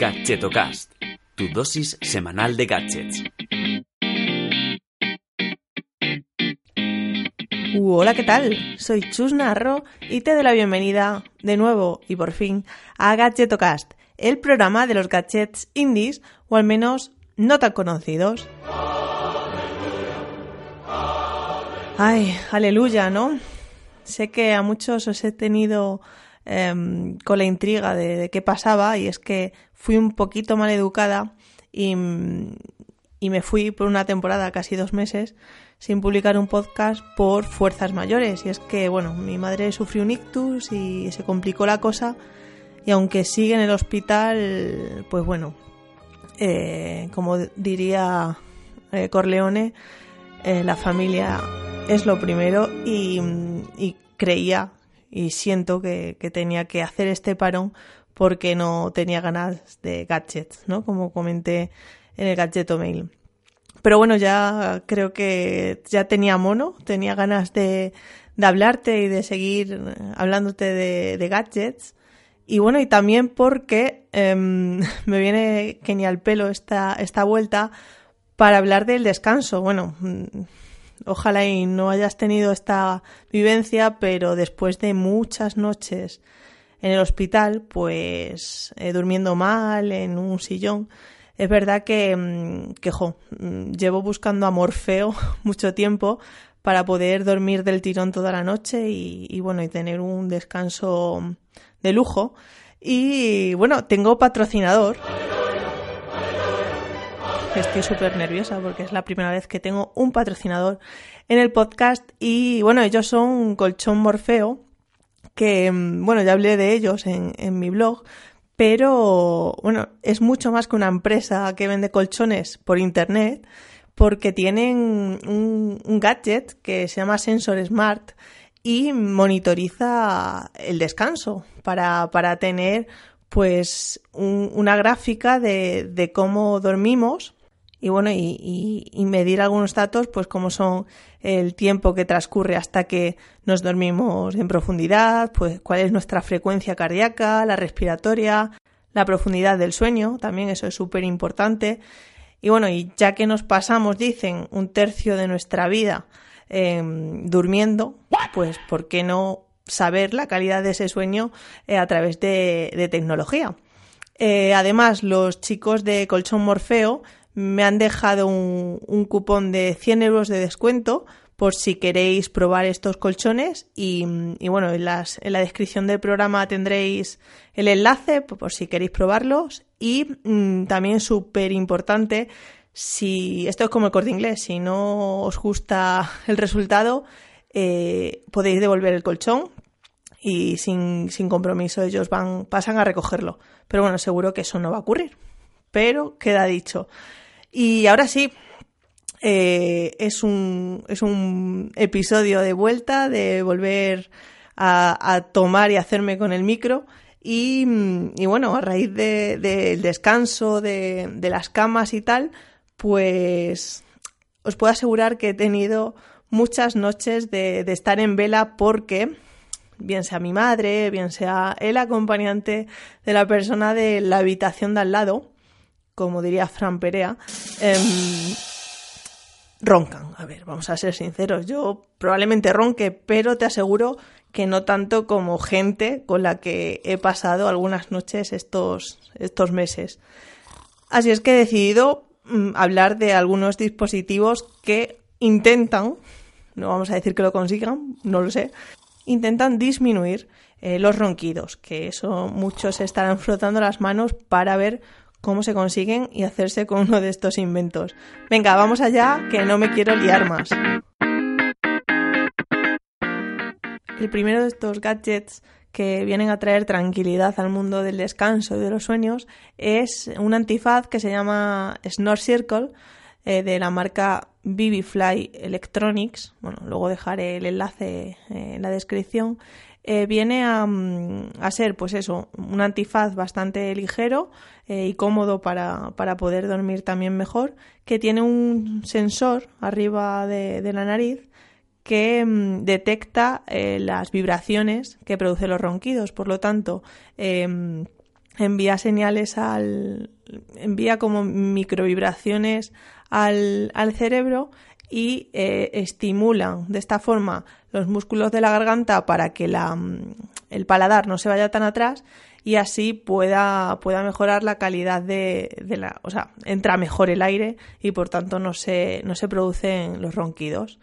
Gadgetocast, tu dosis semanal de gadgets. Hola, ¿qué tal? Soy Chus Narro y te doy la bienvenida de nuevo y por fin a Gadgetocast, el programa de los gadgets indies o al menos no tan conocidos. Ay, aleluya, ¿no? Sé que a muchos os he tenido em, con la intriga de, qué pasaba y es que fui un poquito mal educada y, y me fui por una temporada, casi dos meses, sin publicar un podcast por fuerzas mayores. Y es que, bueno, mi madre sufrió un ictus y se complicó la cosa. Y aunque sigue en el hospital, pues bueno, eh, como diría eh, Corleone, eh, la familia es lo primero y creía y siento que, que, tenía que hacer este parón porque no tenía ganas de gadgets, ¿no? Como comenté en el gadgeto mail. Pero bueno, ya creo que ya tenía mono, tenía ganas de, de hablarte y de seguir hablándote de, gadgets. Y bueno, y también porque eh, me viene genial pelo esta, esta vuelta para hablar del descanso. Bueno, ojalá y no hayas tenido esta vivencia, pero después de muchas noches en el hospital, pues eh, durmiendo mal en un sillón, es verdad que, que jo, llevo buscando a Morfeo mucho tiempo para poder dormir del tirón toda la noche y, y, bueno, y tener un descanso de lujo. Y bueno, tengo patrocinador. Estoy súper nerviosa porque es la primera vez que tengo un patrocinador en el podcast y bueno, ellos son Colchón Morfeo, que bueno, ya hablé de ellos en, en mi blog, pero bueno, es mucho más que una empresa que vende colchones por internet porque tienen un, un gadget que se llama Sensor Smart y monitoriza el descanso para, para tener pues un, una gráfica de, de, cómo dormimos y bueno y, medir algunos datos pues como son el tiempo que transcurre hasta que nos dormimos en profundidad pues cuál es nuestra frecuencia cardíaca la respiratoria la profundidad del sueño también eso es súper importante y bueno y ya que nos pasamos dicen un tercio de nuestra vida eh, durmiendo pues por qué no saber la calidad de ese sueño eh, a través de, de tecnología eh, además los chicos de colchón morfeo me han dejado un, un, cupón de 100 euros de descuento por si queréis probar estos colchones y, bueno, en, en, la descripción del programa tendréis el enlace por si queréis probarlos y mmm, también súper importante si esto es como el corte inglés, si no os gusta el resultado eh, podéis devolver el colchón y sin, sin compromiso ellos van, pasan a recogerlo. Pero bueno, seguro que eso no va a ocurrir. Pero queda dicho. Y ahora sí, eh, es, un, es un episodio de vuelta, de volver a, tomar y hacerme con el micro. Y, bueno, a raíz del de, de descanso, de, de, las camas y tal, pues os puedo asegurar que he tenido muchas noches de, de estar en vela porque bien sea mi madre, bien sea el acompañante de la persona de la habitación de al lado, como diría Fran Perea, eh, roncan. A ver, vamos a ser sinceros, yo probablemente ronque, pero te aseguro que no tanto como gente con la que he pasado algunas noches estos, estos meses. Así es que he decidido mm, hablar de algunos dispositivos que intentan, no vamos a decir que lo consigan, no lo sé, intentan disminuir eh, los ronquidos, que eso muchos estarán frotando las manos para ver cómo se consiguen y hacerse con uno de estos inventos. Venga, vamos allá, que no me quiero liar más. El primero de estos gadgets que vienen a traer tranquilidad al mundo del descanso y de los sueños es un antifaz que se llama Snore Circle eh, de la marca Vivifly Electronics. Bueno, luego dejaré el enlace eh, en la descripción. Eh, viene a, mm, a, ser, pues eso, un antifaz bastante ligero eh, y cómodo para, para, poder dormir también mejor, que tiene un sensor arriba de, la nariz que mmm, detecta eh, las vibraciones que producen los ronquidos. Por lo tanto, eh, envía señales al. envía como microvibraciones al, al cerebro y eh, estimulan de esta forma los músculos de la garganta para que la, el paladar no se vaya tan atrás y así pueda, pueda mejorar la calidad de, de, la. O sea, entra mejor el aire y por tanto no se, no se producen los ronquidos.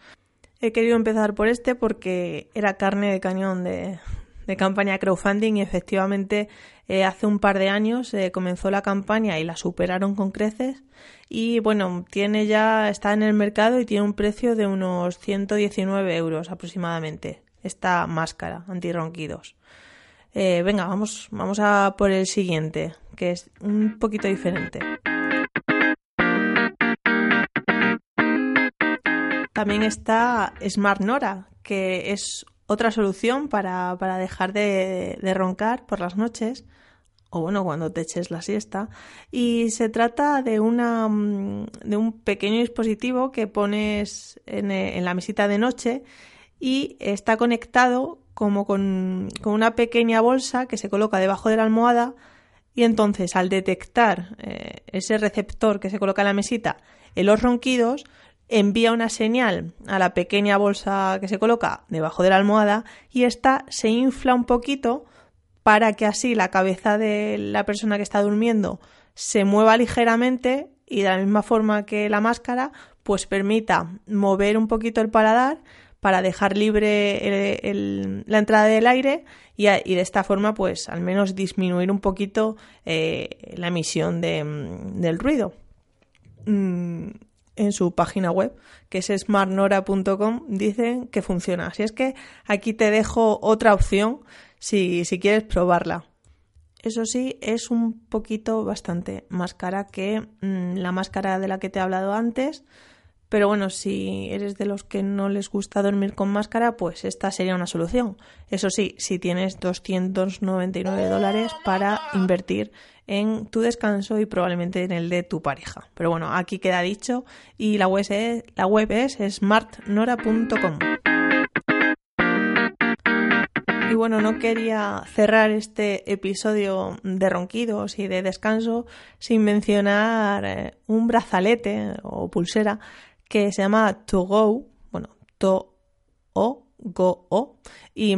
He querido empezar por este porque era carne de cañón de, de campaña crowdfunding y efectivamente eh, hace un par de años eh, comenzó la campaña y la superaron con creces y bueno, tiene ya, está en el mercado y tiene un precio de unos 119 euros aproximadamente esta máscara antirronquidos. Eh, venga, vamos, vamos a por el siguiente, que es un poquito diferente. También está Smart Nora, que es otra solución para, dejar de, roncar por las noches o bueno, cuando te eches la siesta. Y se trata de, una, de un pequeño dispositivo que pones en, en, la mesita de noche y está conectado como con, una pequeña bolsa que se coloca debajo de la almohada y entonces al detectar eh, ese receptor que se coloca en la mesita en los ronquidos, envía una señal a la pequeña bolsa que se coloca debajo de la almohada y esta se infla un poquito para que así la cabeza de la persona que está durmiendo se mueva ligeramente y de la misma forma que la máscara pues permita mover un poquito el paladar para dejar libre la entrada del aire y, de esta forma pues al menos disminuir un poquito eh, la emisión del ruido. Mm, en su página web, que es smartnora.com, dicen que funciona. Así es que aquí te dejo otra opción si, si quieres probarla. Eso sí, es un poquito bastante más cara que mm, la máscara de la que te he hablado antes. Pero bueno, si eres de los que no les gusta dormir con máscara, pues esta sería una solución. Eso sí, si tienes 299 dólares para invertir en tu descanso y probablemente en el de tu pareja. Pero bueno, aquí queda dicho y la web es, la web es smartnora.com. Y bueno, no quería cerrar este episodio de ronquidos y de descanso sin mencionar eh, un brazalete o pulsera que se llama To Go, bueno, To O, Go O, y,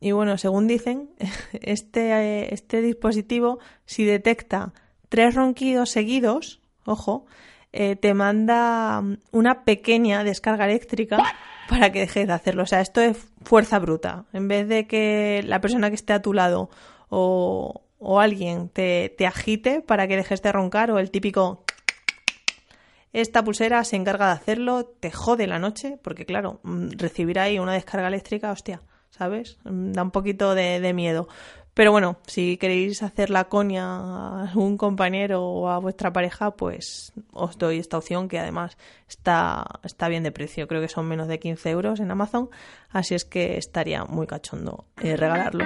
y bueno, según dicen, este, este dispositivo, si detecta tres ronquidos seguidos, ojo, eh, te manda una pequeña descarga eléctrica para que dejes de hacerlo. O sea, esto es fuerza bruta. En vez de que la persona que esté a tu lado o, o alguien te, te agite para que dejes de roncar o el típico esta pulsera se encarga de hacerlo, te jode la noche, porque claro, mm, recibir ahí una descarga eléctrica, hostia, ¿sabes? Mm, da un poquito de, miedo. Pero bueno, si queréis hacer la coña a algún compañero o a vuestra pareja, pues os doy esta opción que además está, está bien de precio. Creo que son menos de 15 euros en Amazon, así es que estaría muy cachondo eh, regalarlo.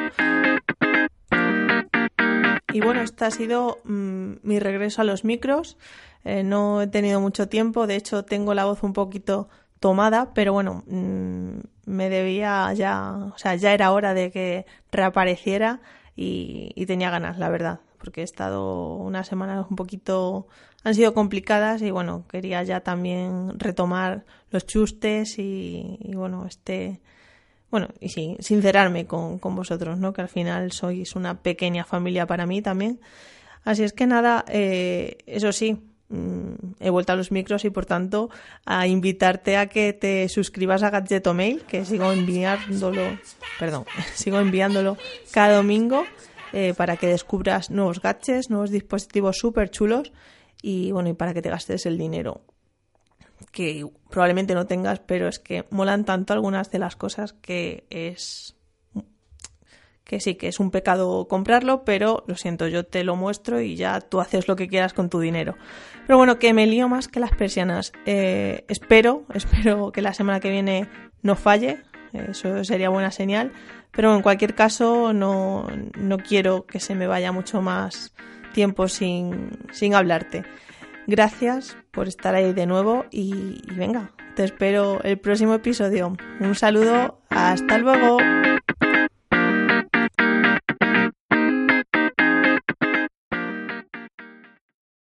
Y bueno, este ha sido mm, mi regreso a los micros. Eh, no he tenido mucho tiempo, de hecho tengo la voz un poquito tomada, pero bueno, mm, me debía ya, o sea, ya era hora de que reapareciera y, tenía ganas, la verdad, porque he estado unas semanas un poquito, han sido complicadas y bueno, quería ya también retomar los chustes y, bueno, este, bueno, y sí, sincerarme con, con vosotros, ¿no? Que al final sois una pequeña familia para mí también. Así es que nada, eh, eso sí, Mm, he vuelto a los micros y por tanto a invitarte a que te suscribas a Gadgeto Mail, que sigo enviándolo, perdón, sigo enviándolo cada domingo eh, para que descubras nuevos gadgets, nuevos dispositivos súper chulos y bueno, y para que te gastes el dinero que probablemente no tengas, pero es que molan tanto algunas de las cosas que es que sí, que es un pecado comprarlo, pero lo siento, yo te lo muestro y ya tú haces lo que quieras con tu dinero. Pero bueno, que me lío más que las persianas. Eh, espero, espero que la semana que viene no falle, eso sería buena señal, pero en cualquier caso no, no quiero que se me vaya mucho más tiempo sin, sin hablarte. Gracias por estar ahí de nuevo y venga, te espero el próximo episodio. Un saludo, hasta luego.